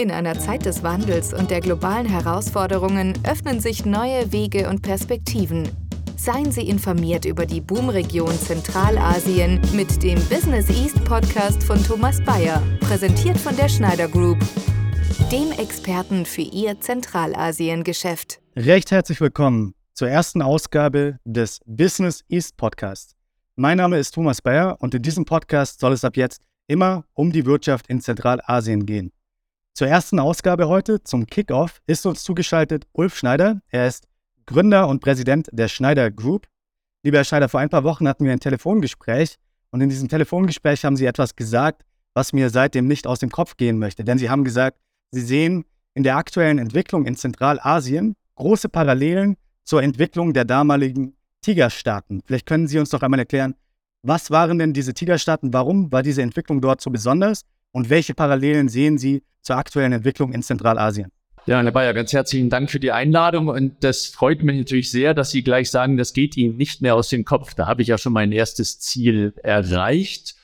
In einer Zeit des Wandels und der globalen Herausforderungen öffnen sich neue Wege und Perspektiven. Seien Sie informiert über die Boomregion Zentralasien mit dem Business East Podcast von Thomas Bayer, präsentiert von der Schneider Group, dem Experten für Ihr Zentralasien-Geschäft. Recht herzlich willkommen zur ersten Ausgabe des Business East Podcast. Mein Name ist Thomas Bayer und in diesem Podcast soll es ab jetzt immer um die Wirtschaft in Zentralasien gehen. Zur ersten Ausgabe heute, zum Kickoff, ist uns zugeschaltet Ulf Schneider. Er ist Gründer und Präsident der Schneider Group. Lieber Herr Schneider, vor ein paar Wochen hatten wir ein Telefongespräch und in diesem Telefongespräch haben Sie etwas gesagt, was mir seitdem nicht aus dem Kopf gehen möchte. Denn Sie haben gesagt, Sie sehen in der aktuellen Entwicklung in Zentralasien große Parallelen zur Entwicklung der damaligen Tigerstaaten. Vielleicht können Sie uns doch einmal erklären, was waren denn diese Tigerstaaten? Warum war diese Entwicklung dort so besonders? Und welche Parallelen sehen Sie zur aktuellen Entwicklung in Zentralasien? Ja, Herr Bayer, ganz herzlichen Dank für die Einladung und das freut mich natürlich sehr, dass Sie gleich sagen, das geht Ihnen nicht mehr aus dem Kopf. Da habe ich ja schon mein erstes Ziel erreicht,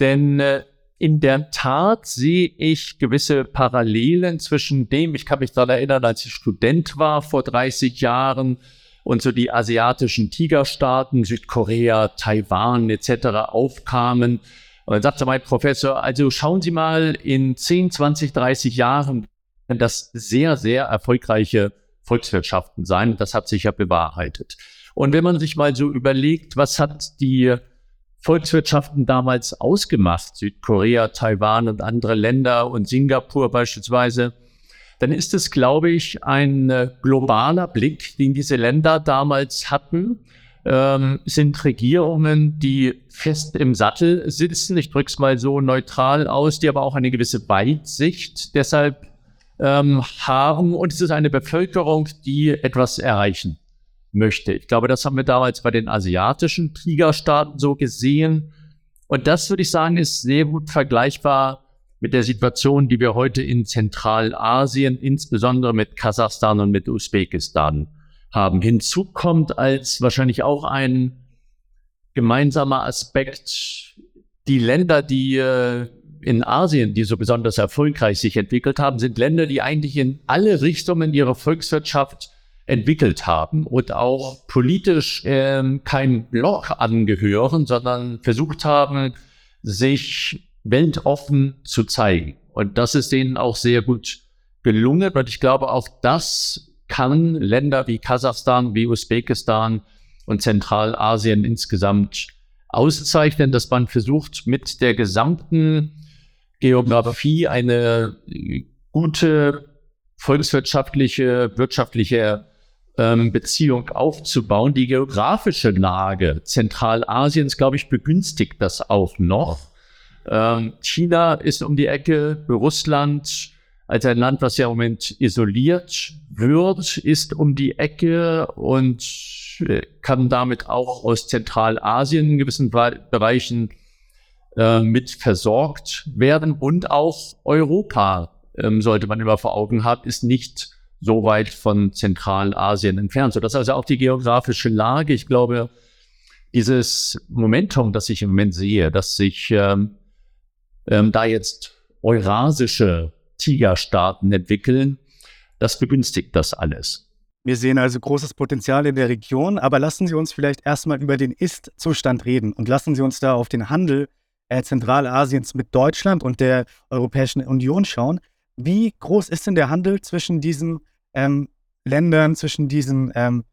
denn äh, in der Tat sehe ich gewisse Parallelen zwischen dem, ich kann mich daran erinnern, als ich Student war vor 30 Jahren und so die asiatischen Tigerstaaten, Südkorea, Taiwan etc. aufkamen. Und dann sagte mein Professor, also schauen Sie mal in 10, 20, 30 Jahren, das sehr, sehr erfolgreiche Volkswirtschaften sein. Das hat sich ja bewahrheitet. Und wenn man sich mal so überlegt, was hat die Volkswirtschaften damals ausgemacht, Südkorea, Taiwan und andere Länder und Singapur beispielsweise, dann ist es, glaube ich, ein äh, globaler Blick, den diese Länder damals hatten. Ähm, sind Regierungen, die fest im Sattel sitzen. Ich drücke es mal so neutral aus, die aber auch eine gewisse Weitsicht deshalb ähm, haben. Und es ist eine Bevölkerung, die etwas erreichen möchte. Ich glaube, das haben wir damals bei den asiatischen Kriegerstaaten so gesehen. Und das würde ich sagen, ist sehr gut vergleichbar mit der Situation, die wir heute in Zentralasien, insbesondere mit Kasachstan und mit Usbekistan haben. Hinzu kommt als wahrscheinlich auch ein gemeinsamer Aspekt die Länder, die äh, in Asien, die so besonders erfolgreich sich entwickelt haben, sind Länder, die eigentlich in alle Richtungen ihre Volkswirtschaft entwickelt haben und auch politisch ähm, kein Block angehören, sondern versucht haben, sich weltoffen zu zeigen. Und das ist denen auch sehr gut gelungen. Und ich glaube, auch das kann Länder wie Kasachstan, wie Usbekistan und Zentralasien insgesamt auszeichnen, dass man versucht, mit der gesamten Geografie eine gute volkswirtschaftliche, wirtschaftliche ähm, Beziehung aufzubauen. Die geografische Lage Zentralasiens, glaube ich, begünstigt das auch noch. Ähm, China ist um die Ecke, Russland als ein Land, was ja im Moment isoliert wird, ist um die Ecke und äh, kann damit auch aus Zentralasien in gewissen Bereichen äh, mit versorgt werden. Und auch Europa, ähm, sollte man immer vor Augen haben, ist nicht so weit von Zentralasien entfernt. So, das ist also auch die geografische Lage. Ich glaube, dieses Momentum, das ich im Moment sehe, dass sich ähm, ähm, da jetzt eurasische Tigerstaaten entwickeln, das begünstigt das alles. Wir sehen also großes Potenzial in der Region, aber lassen Sie uns vielleicht erstmal über den Ist-Zustand reden und lassen Sie uns da auf den Handel äh, Zentralasiens mit Deutschland und der Europäischen Union schauen. Wie groß ist denn der Handel zwischen diesen ähm, Ländern, zwischen diesen ähm,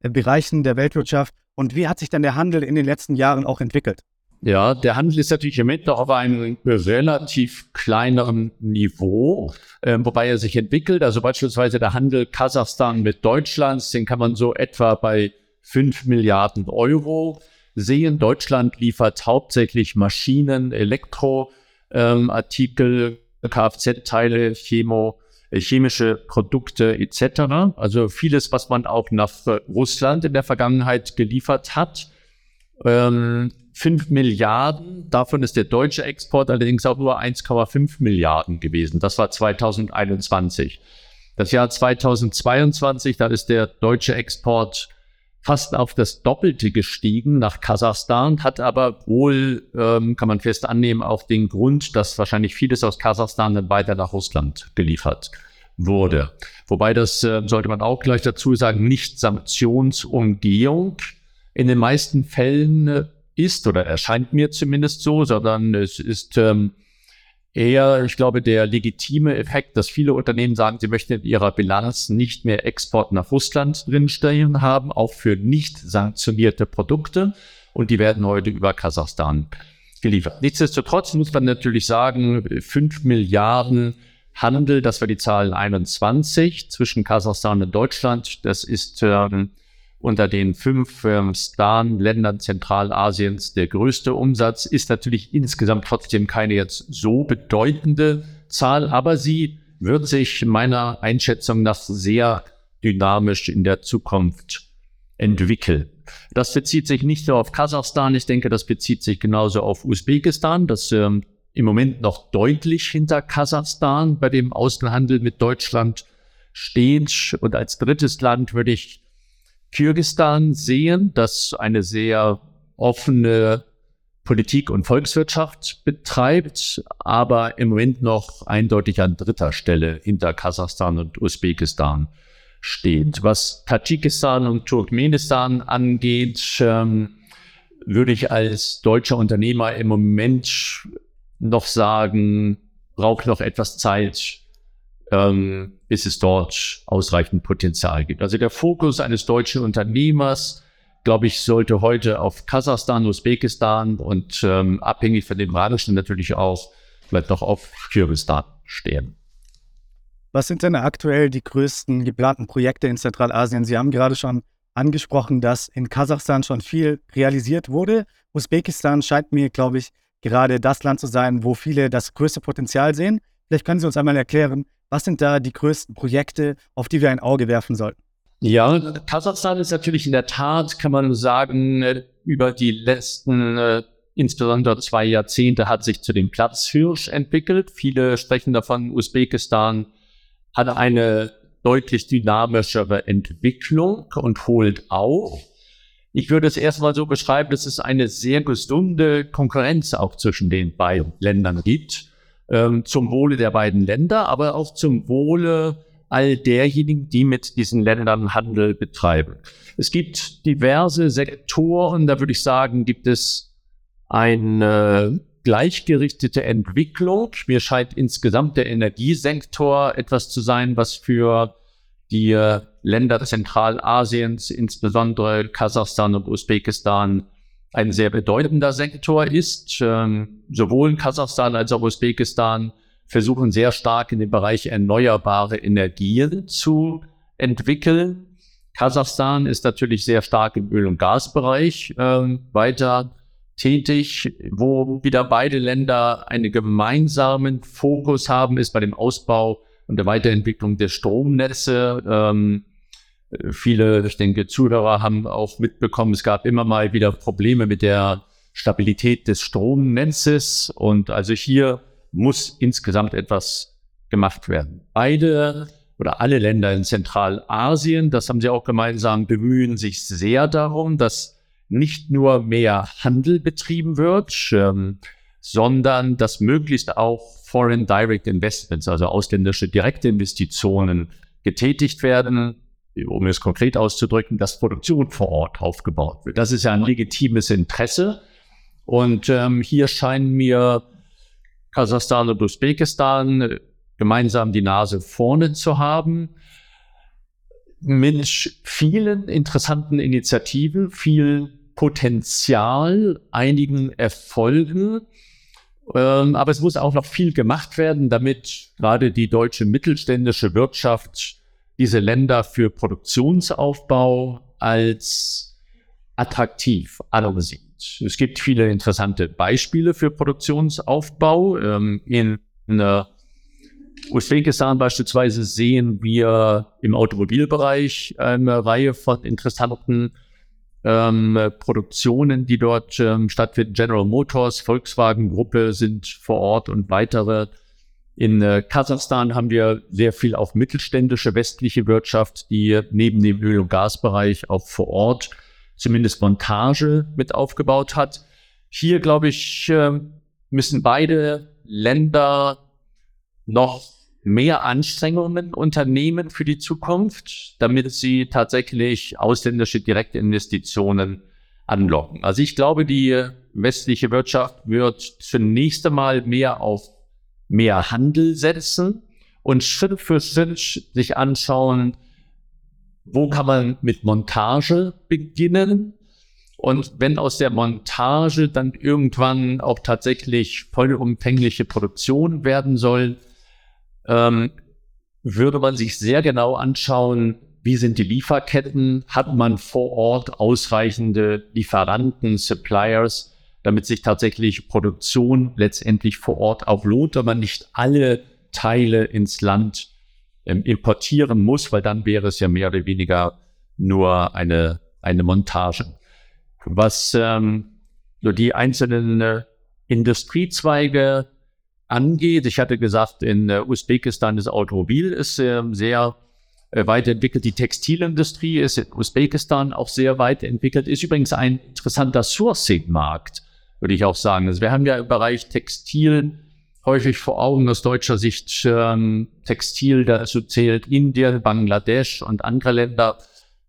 Bereichen der Weltwirtschaft und wie hat sich dann der Handel in den letzten Jahren auch entwickelt? Ja, der Handel ist natürlich im Moment noch auf einem relativ kleineren Niveau, äh, wobei er sich entwickelt. Also beispielsweise der Handel Kasachstan mit Deutschland, den kann man so etwa bei 5 Milliarden Euro sehen. Deutschland liefert hauptsächlich Maschinen, Elektroartikel, ähm, Kfz-Teile, Chemo, äh, chemische Produkte etc. Also vieles, was man auch nach Russland in der Vergangenheit geliefert hat. Ähm, 5 Milliarden. Davon ist der deutsche Export allerdings auch nur 1,5 Milliarden gewesen. Das war 2021. Das Jahr 2022, da ist der deutsche Export fast auf das Doppelte gestiegen nach Kasachstan, hat aber wohl, ähm, kann man fest annehmen, auch den Grund, dass wahrscheinlich vieles aus Kasachstan dann weiter nach Russland geliefert wurde. Wobei das, äh, sollte man auch gleich dazu sagen, nicht Sanktionsumgehung in den meisten Fällen äh, ist oder erscheint mir zumindest so, sondern es ist ähm, eher, ich glaube, der legitime Effekt, dass viele Unternehmen sagen, sie möchten in ihrer Bilanz nicht mehr Export nach Russland drinstehen haben, auch für nicht sanktionierte Produkte. Und die werden heute über Kasachstan geliefert. Nichtsdestotrotz muss man natürlich sagen, fünf Milliarden Handel, das war die Zahl 21 zwischen Kasachstan und Deutschland. Das ist ähm, unter den fünf ähm, Stan-Ländern Zentralasiens der größte Umsatz, ist natürlich insgesamt trotzdem keine jetzt so bedeutende Zahl, aber sie wird sich meiner Einschätzung nach sehr dynamisch in der Zukunft entwickeln. Das bezieht sich nicht nur auf Kasachstan, ich denke, das bezieht sich genauso auf Usbekistan, das ähm, im Moment noch deutlich hinter Kasachstan bei dem Außenhandel mit Deutschland steht. Und als drittes Land würde ich Kirgistan sehen, das eine sehr offene Politik und Volkswirtschaft betreibt, aber im Moment noch eindeutig an dritter Stelle hinter Kasachstan und Usbekistan steht. Was Tadschikistan und Turkmenistan angeht, ähm, würde ich als deutscher Unternehmer im Moment noch sagen, braucht noch etwas Zeit, ähm, bis es dort ausreichend Potenzial gibt. Also der Fokus eines deutschen Unternehmers, glaube ich, sollte heute auf Kasachstan, Usbekistan und ähm, abhängig von dem Radischen natürlich auch vielleicht noch auf Kirgisistan stehen. Was sind denn aktuell die größten geplanten Projekte in Zentralasien? Sie haben gerade schon angesprochen, dass in Kasachstan schon viel realisiert wurde. Usbekistan scheint mir, glaube ich, gerade das Land zu sein, wo viele das größte Potenzial sehen. Vielleicht können Sie uns einmal erklären, was sind da die größten Projekte, auf die wir ein Auge werfen sollten? Ja, Kasachstan ist natürlich in der Tat, kann man sagen, äh, über die letzten äh, insbesondere zwei Jahrzehnte hat sich zu dem Platzhirsch entwickelt. Viele sprechen davon, Usbekistan hat eine deutlich dynamischere Entwicklung und holt auf. Ich würde es erstmal so beschreiben, dass es eine sehr gesunde Konkurrenz auch zwischen den beiden Ländern gibt ähm, zum Wohle der beiden Länder, aber auch zum Wohle all derjenigen, die mit diesen Ländern Handel betreiben. Es gibt diverse Sektoren, da würde ich sagen, gibt es eine gleichgerichtete Entwicklung. Mir scheint insgesamt der Energiesektor etwas zu sein, was für die Länder Zentralasiens, insbesondere Kasachstan und Usbekistan, ein sehr bedeutender Sektor ist. Ähm, sowohl Kasachstan als auch Usbekistan versuchen sehr stark in dem Bereich erneuerbare Energien zu entwickeln. Kasachstan ist natürlich sehr stark im Öl- und Gasbereich äh, weiter tätig. Wo wieder beide Länder einen gemeinsamen Fokus haben, ist bei dem Ausbau und der Weiterentwicklung der Stromnetze. Ähm, Viele, ich denke, Zuhörer haben auch mitbekommen, es gab immer mal wieder Probleme mit der Stabilität des Stromnetzes und also hier muss insgesamt etwas gemacht werden. Beide oder alle Länder in Zentralasien, das haben sie auch gemeinsam, bemühen sich sehr darum, dass nicht nur mehr Handel betrieben wird, ähm, sondern dass möglichst auch Foreign Direct Investments, also ausländische direkte Investitionen getätigt werden um es konkret auszudrücken, dass Produktion vor Ort aufgebaut wird. Das ist ja ein legitimes Interesse. Und ähm, hier scheinen mir Kasachstan und Usbekistan äh, gemeinsam die Nase vorne zu haben mit vielen interessanten Initiativen, viel Potenzial, einigen Erfolgen. Ähm, aber es muss auch noch viel gemacht werden, damit gerade die deutsche mittelständische Wirtschaft diese Länder für Produktionsaufbau als attraktiv ansieht. Es gibt viele interessante Beispiele für Produktionsaufbau. Ähm, in, in äh, Usbekistan beispielsweise sehen wir im Automobilbereich eine Reihe von interessanten ähm, Produktionen, die dort ähm, stattfinden. General Motors, Volkswagen Gruppe sind vor Ort und weitere In äh, Kasachstan haben wir sehr viel auf mittelständische westliche Wirtschaft, die neben dem Öl- und Gasbereich auch vor Ort zumindest Montage mit aufgebaut hat. Hier, glaube ich, äh, müssen beide Länder noch mehr Anstrengungen unternehmen für die Zukunft, damit sie tatsächlich ausländische Direktinvestitionen anlocken. Also ich glaube, die westliche Wirtschaft wird zunächst einmal mehr auf mehr Handel setzen und Schritt für Schritt sich anschauen, wo kann man mit Montage beginnen? Und wenn aus der Montage dann irgendwann auch tatsächlich vollumfängliche Produktion werden soll, ähm, würde man sich sehr genau anschauen, wie sind die Lieferketten, hat man vor Ort ausreichende Lieferanten, Suppliers, damit sich tatsächlich Produktion letztendlich vor Ort auch lohnt, man nicht alle Teile ins Land ähm, importieren muss, weil dann wäre es ja mehr oder weniger nur eine, eine Montage. Was ähm, nur die einzelnen äh, Industriezweige angeht. Ich hatte gesagt, in äh, Usbekistan das Automobil ist äh, sehr weit entwickelt. Die Textilindustrie ist in Usbekistan auch sehr weit entwickelt. Ist übrigens ein interessanter Sourcing-Markt, würde ich auch sagen. Also wir haben ja im Bereich Textil häufig vor Augen aus deutscher Sicht ähm, Textil, dazu zählt Indien, Bangladesch und andere Länder.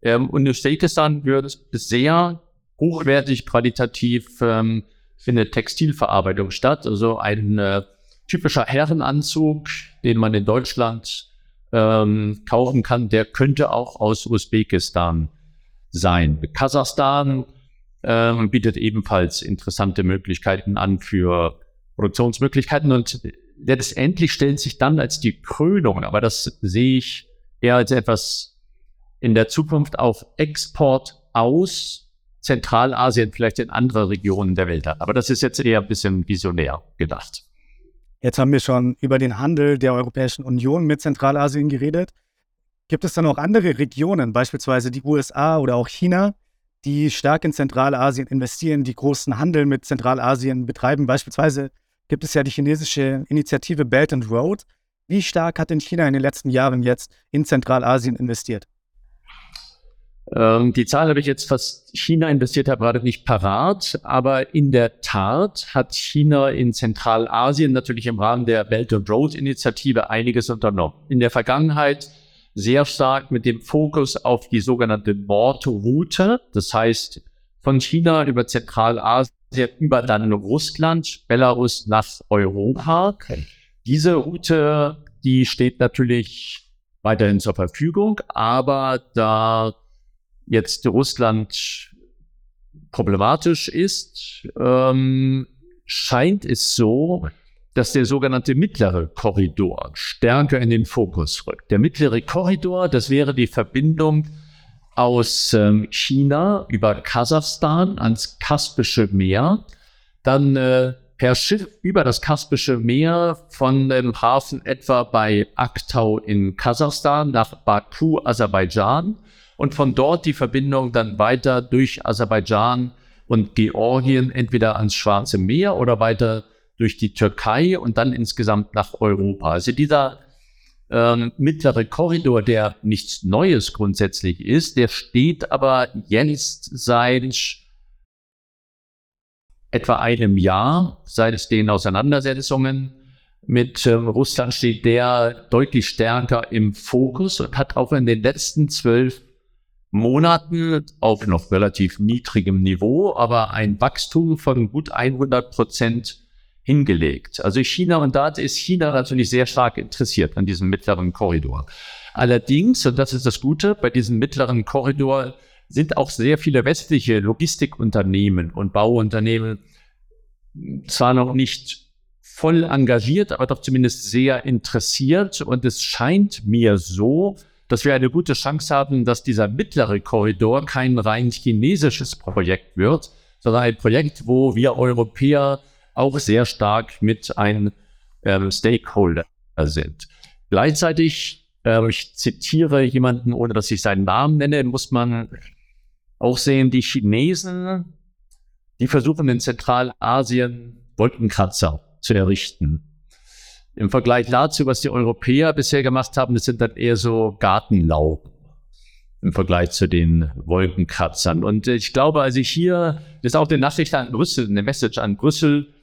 Ähm, und Usbekistan wird sehr hochwertig, qualitativ ähm, findet Textilverarbeitung statt. Also ein äh, typischer Herrenanzug, den man in Deutschland ähm, kaufen kann, der könnte auch aus Usbekistan sein. Kasachstan ähm, bietet ebenfalls interessante Möglichkeiten an für Produktionsmöglichkeiten und letztendlich stellt sich dann als die Krönung, aber das sehe ich eher als etwas in der Zukunft auf Export aus Zentralasien, vielleicht in andere Regionen der Welt hat. Aber das ist jetzt eher ein bisschen visionär gedacht. Jetzt haben wir schon über den Handel der Europäischen Union mit Zentralasien geredet. Gibt es dann auch andere Regionen, beispielsweise die USA oder auch China, die stark in Zentralasien investieren, die großen Handel mit Zentralasien betreiben? Beispielsweise gibt es ja die chinesische Initiative Belt and Road. Wie stark hat denn China in den letzten Jahren jetzt in Zentralasien investiert? Ähm, die Zahl habe ich jetzt fast China investiert, habe gerade nicht parat, aber in der Tat hat China in Zentralasien natürlich im Rahmen der Belt and Road Initiative einiges unternommen. In der Vergangenheit sehr stark mit dem Fokus auf die sogenannte Nordroute, das heißt von China über Zentralasien über dann Russland, Belarus nach Europa. Diese Route, die steht natürlich weiterhin zur Verfügung, aber da jetzt Russland problematisch ist, ähm, scheint es so, dass der sogenannte mittlere Korridor stärker in den Fokus rückt. Der mittlere Korridor, das wäre die Verbindung aus ähm, China über Kasachstan ans Kaspische Meer, dann äh, per Schiff über das Kaspische Meer von dem Hafen etwa bei Aktau in Kasachstan nach Baku, Aserbaidschan und von dort die Verbindung dann weiter durch Aserbaidschan und Georgien entweder ans Schwarze Meer oder weiter durch die Türkei und dann insgesamt nach Europa. Also dieser äh, mittlere Korridor, der nichts Neues grundsätzlich ist, der steht aber jetzt seit etwa einem Jahr, seit es den Auseinandersetzungen mit ähm, Russland steht der deutlich stärker im Fokus und hat auch in den letzten zwölf Monaten auf noch relativ niedrigem Niveau, aber ein Wachstum von gut 100 Prozent hingelegt. Also China und da ist China natürlich sehr stark interessiert an diesem mittleren Korridor. Allerdings, und das ist das Gute, bei diesem mittleren Korridor sind auch sehr viele westliche Logistikunternehmen und Bauunternehmen zwar noch nicht voll engagiert, aber doch zumindest sehr interessiert. Und es scheint mir so, dass wir eine gute Chance haben, dass dieser mittlere Korridor kein rein chinesisches Projekt wird, sondern ein Projekt, wo wir Europäer auch sehr stark mit einem ähm, Stakeholder sind. Gleichzeitig, äh, ich zitiere jemanden, ohne dass ich seinen Namen nenne, muss man auch sehen, die Chinesen, die versuchen in Zentralasien Wolkenkratzer zu errichten. Im Vergleich dazu, was die Europäer bisher gemacht haben, das sind dann eher so Gartenlaub im Vergleich zu den Wolkenkratzern. Und ich glaube, also hier, das ist auch eine Nachricht an Brüssel, eine Message an Brüssel,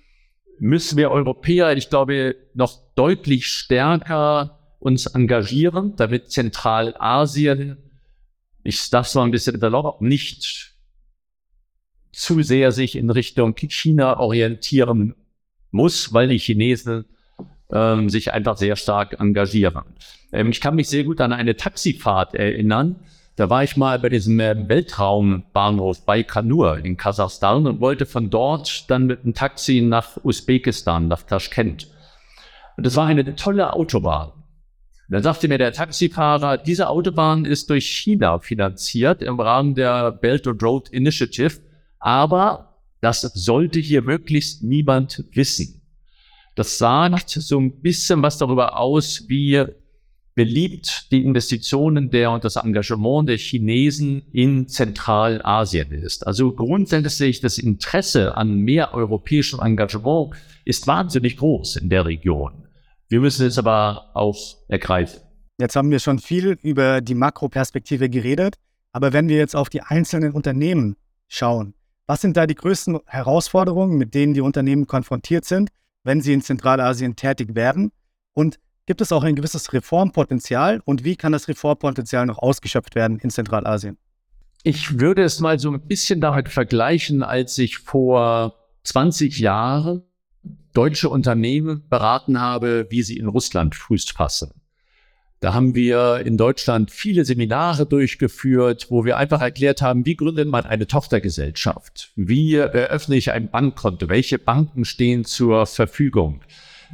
müssen wir Europäer, ich glaube, noch deutlich stärker uns engagieren, damit Zentralasien, ich darf mal ein bisschen salopp, nicht zu sehr sich in Richtung China orientieren muss, weil die Chinesen ähm, sich einfach sehr stark engagieren. Ähm, ich kann mich sehr gut an eine Taxifahrt erinnern. Da war ich mal bei diesem äh, Weltraumbahnhof Baikonur in Kasachstan und wollte von dort dann mit einem Taxi nach Usbekistan, nach Taschkent. Und das war eine tolle Autobahn. Dann sagte mir der Taxifahrer, diese Autobahn ist durch China finanziert im Rahmen der Belt and Road Initiative, aber das sollte hier möglichst niemand wissen. Das sagt so ein bisschen was darüber aus, wie beliebt die Investitionen der und das Engagement der Chinesen in Zentralasien ist. Also grundsätzlich das Interesse an mehr europäischem Engagement ist wahnsinnig groß in der Region. Wir müssen es aber auch ergreifen. Jetzt haben wir schon viel über die Makroperspektive geredet, aber wenn wir jetzt auf die einzelnen Unternehmen schauen, was sind da die größten Herausforderungen, mit denen die Unternehmen konfrontiert sind, wenn sie in Zentralasien tätig werden? Und gibt es auch ein gewisses Reformpotenzial und wie kann das Reformpotenzial noch ausgeschöpft werden in Zentralasien? Ich würde es mal so ein bisschen damit vergleichen, als ich vor 20 Jahren deutsche Unternehmen beraten habe, wie sie in Russland Fuß fassen. Da haben wir in Deutschland viele Seminare durchgeführt, wo wir einfach erklärt haben, wie gründet man eine Tochtergesellschaft? Wie eröffne ich ein Bankkonto? Welche Banken stehen zur Verfügung?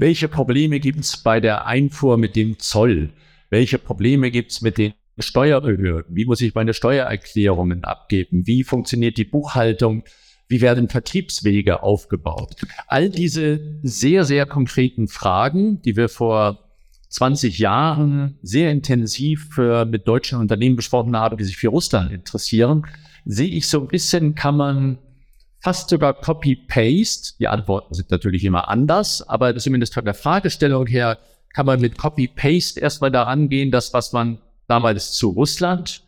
Welche Probleme gibt es bei der Einfuhr mit dem Zoll? Welche Probleme gibt es mit den Steuerbehörden? Wie muss ich meine Steuererklärungen abgeben? Wie funktioniert die Buchhaltung? Wie werden Vertriebswege aufgebaut? All diese sehr, sehr konkreten Fragen, die wir vor 20 Jahren sehr intensiv mit deutschen Unternehmen besprochen haben, die sich für Russland interessieren, sehe ich so ein bisschen, kann man fast sogar Copy-Paste, die Antworten sind natürlich immer anders, aber zumindest von der Fragestellung her kann man mit Copy-Paste erstmal daran gehen, dass was man damals zu Russland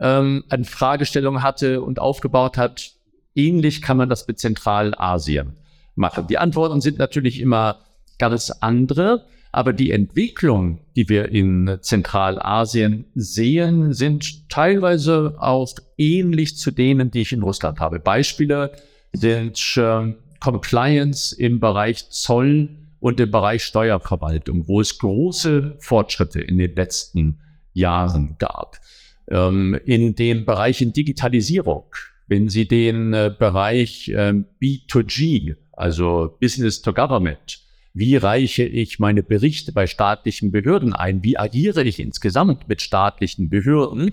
ähm, an Fragestellungen hatte und aufgebaut hat, Ähnlich kann man das mit Zentralasien machen. Die Antworten sind natürlich immer ganz andere, aber die Entwicklung, die wir in Zentralasien sehen, sind teilweise auch ähnlich zu denen, die ich in Russland habe. Beispiele sind äh, Compliance im Bereich Zoll und im Bereich Steuerverwaltung, wo es große Fortschritte in den letzten Jahren gab. Ähm, in den Bereichen Digitalisierung wenn Sie den äh, Bereich äh, B2G, also Business to Government, wie reiche ich meine Berichte bei staatlichen Behörden ein? Wie agiere ich insgesamt mit staatlichen Behörden?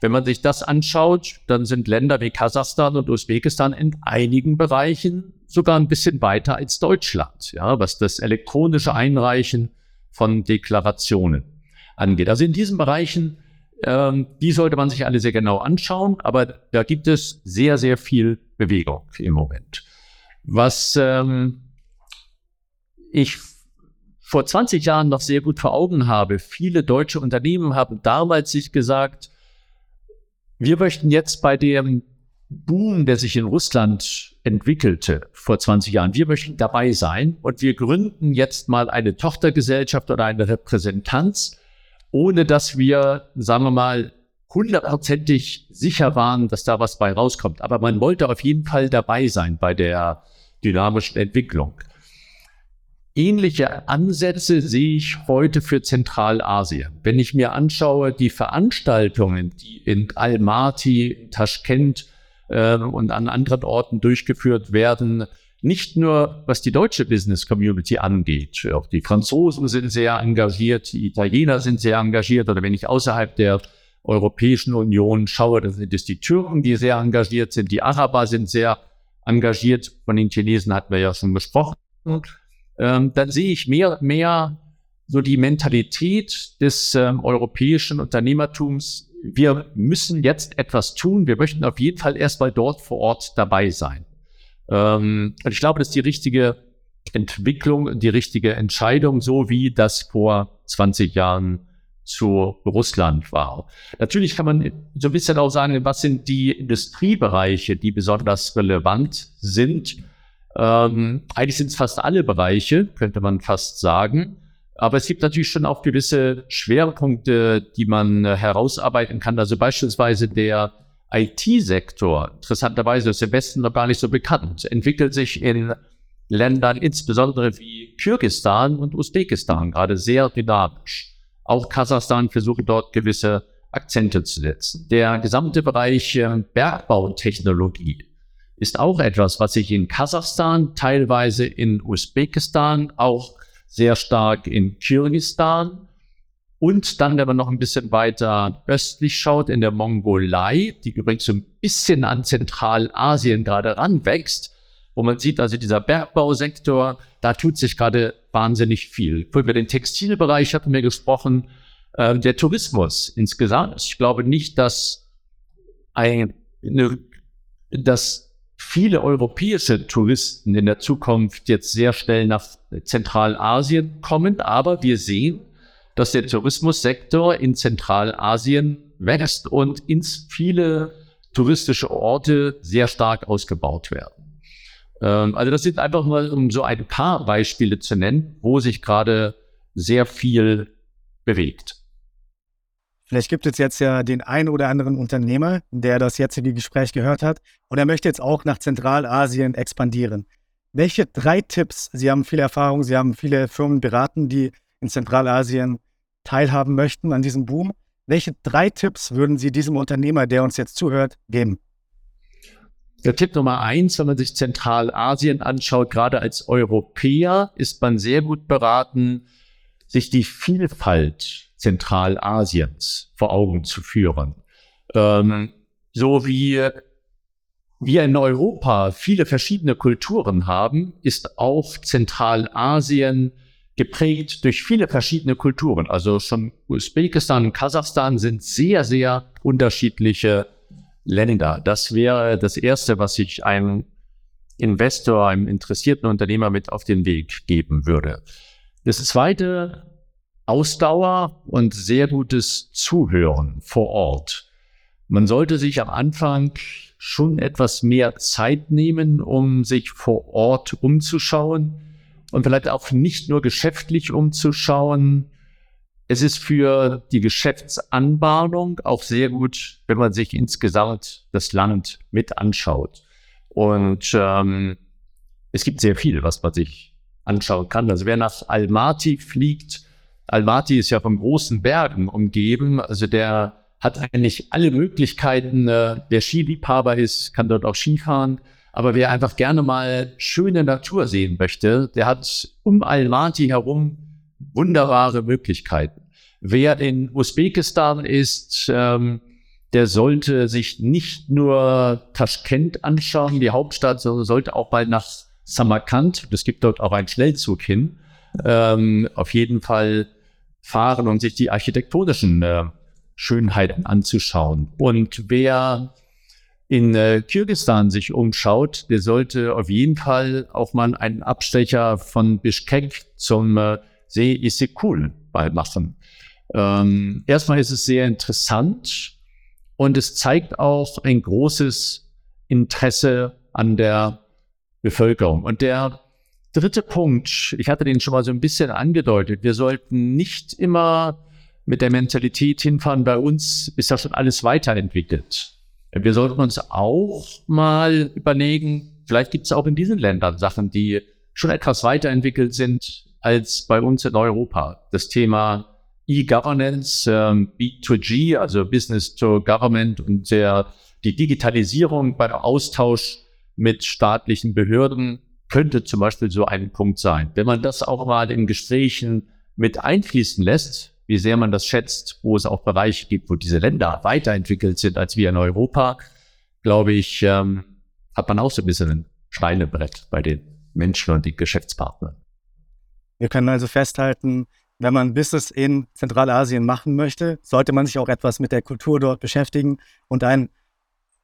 Wenn man sich das anschaut, dann sind Länder wie Kasachstan und Usbekistan in einigen Bereichen sogar ein bisschen weiter als Deutschland, ja, was das elektronische Einreichen von Deklarationen angeht. Also in diesen Bereichen ähm, die sollte man sich alle sehr genau anschauen, aber da gibt es sehr, sehr viel Bewegung im Moment. Was ähm, ich vor 20 Jahren noch sehr gut vor Augen habe, viele deutsche Unternehmen haben damals sich gesagt, wir möchten jetzt bei dem Boom, der sich in Russland entwickelte vor 20 Jahren, wir möchten dabei sein und wir gründen jetzt mal eine Tochtergesellschaft oder eine Repräsentanz ohne dass wir, sagen wir mal, hundertprozentig sicher waren, dass da was bei rauskommt. Aber man wollte auf jeden Fall dabei sein bei der dynamischen Entwicklung. Ähnliche Ansätze sehe ich heute für Zentralasien. Wenn ich mir anschaue, die Veranstaltungen, die in Almaty, Taschkent äh, und an anderen Orten durchgeführt werden, nicht nur was die deutsche Business Community angeht. Auch die Franzosen sind sehr engagiert, die Italiener sind sehr engagiert oder wenn ich außerhalb der Europäischen Union schaue, dann sind es die Türken, die sehr engagiert sind, die Araber sind sehr engagiert, von den Chinesen hatten wir ja schon gesprochen. Ähm, dann sehe ich mehr und mehr so die Mentalität des ähm, europäischen Unternehmertums. Wir müssen jetzt etwas tun. Wir möchten auf jeden Fall erstmal dort vor Ort dabei sein. Ähm, und ich glaube, das ist die richtige Entwicklung, die richtige Entscheidung, so wie das vor 20 Jahren zu Russland war. Natürlich kann man so ein bisschen auch sagen, was sind die Industriebereiche, die besonders relevant sind. Ähm, eigentlich sind es fast alle Bereiche, könnte man fast sagen. Aber es gibt natürlich schon auch gewisse Schwerpunkte, die man äh, herausarbeiten kann. Also beispielsweise der IT-Sektor, interessanterweise ist im Westen noch gar nicht so bekannt, entwickelt sich in Ländern, insbesondere wie Kirgistan und Usbekistan, gerade sehr dynamisch. Auch Kasachstan versucht dort gewisse Akzente zu setzen. Der gesamte Bereich äh, Bergbautechnologie ist auch etwas, was sich in Kasachstan, teilweise in Usbekistan, auch sehr stark in Kirgistan und dann, wenn man noch ein bisschen weiter östlich schaut, in der Mongolei, die übrigens so ein bisschen an Zentralasien gerade ranwächst, wo man sieht, also dieser Bergbausektor, da tut sich gerade wahnsinnig viel. Über den Textilbereich hatten wir gesprochen, äh, der Tourismus insgesamt. Ich glaube nicht, dass ein, eine, dass viele europäische Touristen in der Zukunft jetzt sehr schnell nach Zentralasien kommen, aber wir sehen, dass der Tourismussektor in Zentralasien wächst und ins viele touristische Orte sehr stark ausgebaut werden. Ähm, also das sind einfach nur, um so ein paar Beispiele zu nennen, wo sich gerade sehr viel bewegt. Vielleicht gibt es jetzt ja den einen oder anderen Unternehmer, der das jetzige Gespräch gehört hat und er möchte jetzt auch nach Zentralasien expandieren. Welche drei Tipps, Sie haben viel Erfahrung, Sie haben viele Firmen beraten, die in Zentralasien teilhaben möchten an diesem Boom. Welche drei Tipps würden Sie diesem Unternehmer, der uns jetzt zuhört, geben? Der Tipp Nummer eins, wenn man sich Zentralasien anschaut, gerade als Europäer, ist man sehr gut beraten, sich die Vielfalt Zentralasiens vor Augen zu führen. Ähm, so wie wir in Europa viele verschiedene Kulturen haben, ist auch Zentralasien geprägt durch viele verschiedene Kulturen. Also schon Usbekistan und Kasachstan sind sehr, sehr unterschiedliche Länder. Das wäre das Erste, was ich einem Investor, einem interessierten Unternehmer mit auf den Weg geben würde. Das Zweite, Ausdauer und sehr gutes Zuhören vor Ort. Man sollte sich am Anfang schon etwas mehr Zeit nehmen, um sich vor Ort umzuschauen und vielleicht auch nicht nur geschäftlich umzuschauen. Es ist für die Geschäftsanbahnung auch sehr gut, wenn man sich insgesamt das Land mit anschaut. Und ähm, es gibt sehr viel, was man sich anschauen kann. Also wer nach Almaty fliegt, Almaty ist ja von großen Bergen umgeben, also der hat eigentlich alle Möglichkeiten. Äh, wer Skiliebhaber ist, kann dort auch Skifahren. Aber wer einfach gerne mal schöne Natur sehen möchte, der hat um Almaty herum wunderbare Möglichkeiten. Wer in Usbekistan ist, ähm, der sollte sich nicht nur Taschkent anschauen, die Hauptstadt, sondern sollte auch mal nach Samarkand, es gibt dort auch einen Schnellzug hin, ähm, auf jeden Fall fahren und sich die architektonischen äh, Schönheiten anzuschauen. Und wer in äh, Kirgistan sich umschaut, der sollte auf jeden Fall auch mal einen Abstecher von Bishkek zum äh, See mal machen. Ähm, erstmal ist es sehr interessant und es zeigt auch ein großes Interesse an der Bevölkerung. Und der dritte Punkt, ich hatte den schon mal so ein bisschen angedeutet, wir sollten nicht immer mit der Mentalität hinfahren, bei uns ist ja schon alles weiterentwickelt. Wir sollten uns auch mal überlegen, vielleicht gibt es auch in diesen Ländern Sachen, die schon etwas weiterentwickelt sind als bei uns in Europa. Das Thema E-Governance, ähm, B2G, also Business to Government und der, die Digitalisierung beim Austausch mit staatlichen Behörden könnte zum Beispiel so ein Punkt sein. Wenn man das auch mal in Gesprächen mit einfließen lässt, wie sehr man das schätzt, wo es auch Bereiche gibt, wo diese Länder weiterentwickelt sind als wir in Europa, glaube ich, ähm, hat man auch so ein bisschen ein Schweinebrett bei den Menschen und den Geschäftspartnern. Wir können also festhalten, wenn man Business in Zentralasien machen möchte, sollte man sich auch etwas mit der Kultur dort beschäftigen und einen,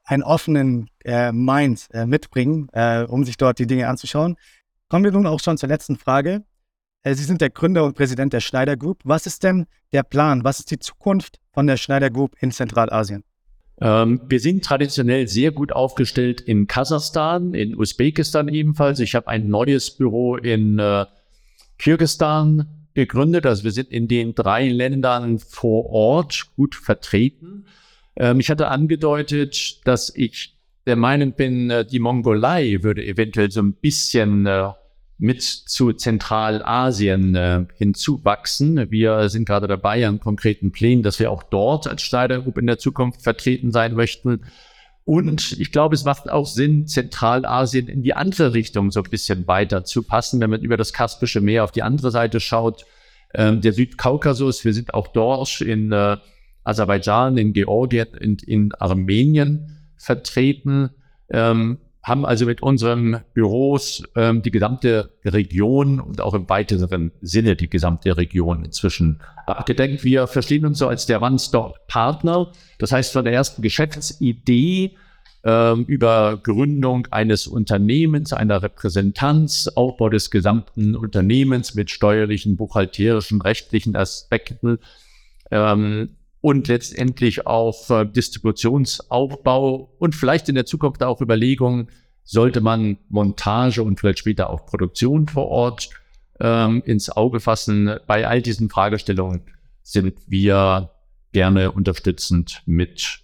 einen offenen äh, Mind äh, mitbringen, äh, um sich dort die Dinge anzuschauen. Kommen wir nun auch schon zur letzten Frage. Äh, Sie sind der Gründer und Präsident der Schneider Group. Was ist denn der Plan? Was ist die Zukunft von der Schneider Group in Zentralasien? Ähm, wir sind traditionell sehr gut aufgestellt in Kasachstan, in Usbekistan ebenfalls. Ich habe ein neues Büro in äh, Kirgistan gegründet. Also wir sind in den drei Ländern vor Ort gut vertreten. Ähm, ich hatte angedeutet, dass ich der Meinung bin, äh, die Mongolei würde eventuell so ein bisschen äh, mit zu Zentralasien äh, hinzuwachsen. Wir sind gerade dabei an konkreten Plänen, dass wir auch dort als Schneider Group in der Zukunft vertreten sein möchten. Und ich glaube, es macht auch Sinn, Zentralasien in die andere Richtung so ein bisschen weiter zu passen, wenn man über das Kaspische Meer auf die andere Seite schaut. Ähm, der Südkaukasus, wir sind auch dort in äh, Aserbaidschan, in Georgien und in Armenien vertreten. Ähm, haben also mit unseren Büros ähm, die gesamte Region und auch im weiteren Sinne die gesamte Region inzwischen abgedeckt. Wir verstehen uns so als der One-Stop-Partner. Das heißt, von der ersten Geschäftsidee ähm, über Gründung eines Unternehmens, einer Repräsentanz, Aufbau des gesamten Unternehmens mit steuerlichen, buchhalterischen, rechtlichen Aspekten, ähm, und letztendlich auch äh, Distributionsaufbau und vielleicht in der Zukunft auch Überlegungen, sollte man Montage und vielleicht später auch Produktion vor Ort ähm, ins Auge fassen. Bei all diesen Fragestellungen sind wir gerne unterstützend mit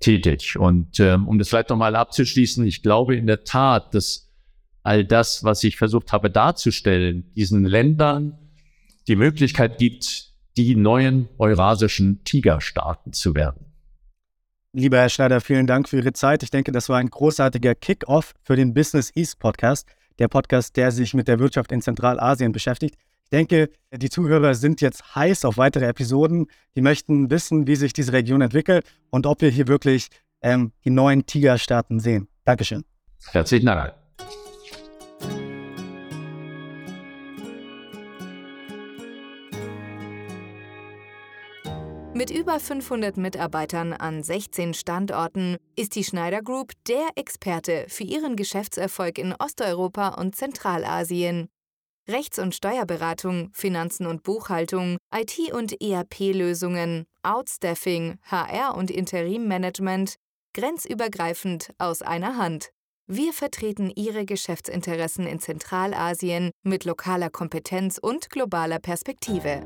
tätig. Und ähm, um das vielleicht nochmal abzuschließen, ich glaube in der Tat, dass all das, was ich versucht habe darzustellen, diesen Ländern die Möglichkeit gibt, die neuen eurasischen Tigerstaaten zu werden. Lieber Herr Schneider, vielen Dank für Ihre Zeit. Ich denke, das war ein großartiger Kick-off für den Business East Podcast, der Podcast, der sich mit der Wirtschaft in Zentralasien beschäftigt. Ich denke, die Zuhörer sind jetzt heiß auf weitere Episoden. Die möchten wissen, wie sich diese Region entwickelt und ob wir hier wirklich ähm, die neuen Tigerstaaten sehen. Dankeschön. Herzlichen Dank. Mit über 500 Mitarbeitern an 16 Standorten ist die Schneider Group der Experte für ihren Geschäftserfolg in Osteuropa und Zentralasien. Rechts- und Steuerberatung, Finanzen und Buchhaltung, IT- und ERP-Lösungen, Outstaffing, HR- und Interimmanagement, grenzübergreifend aus einer Hand. Wir vertreten Ihre Geschäftsinteressen in Zentralasien mit lokaler Kompetenz und globaler Perspektive.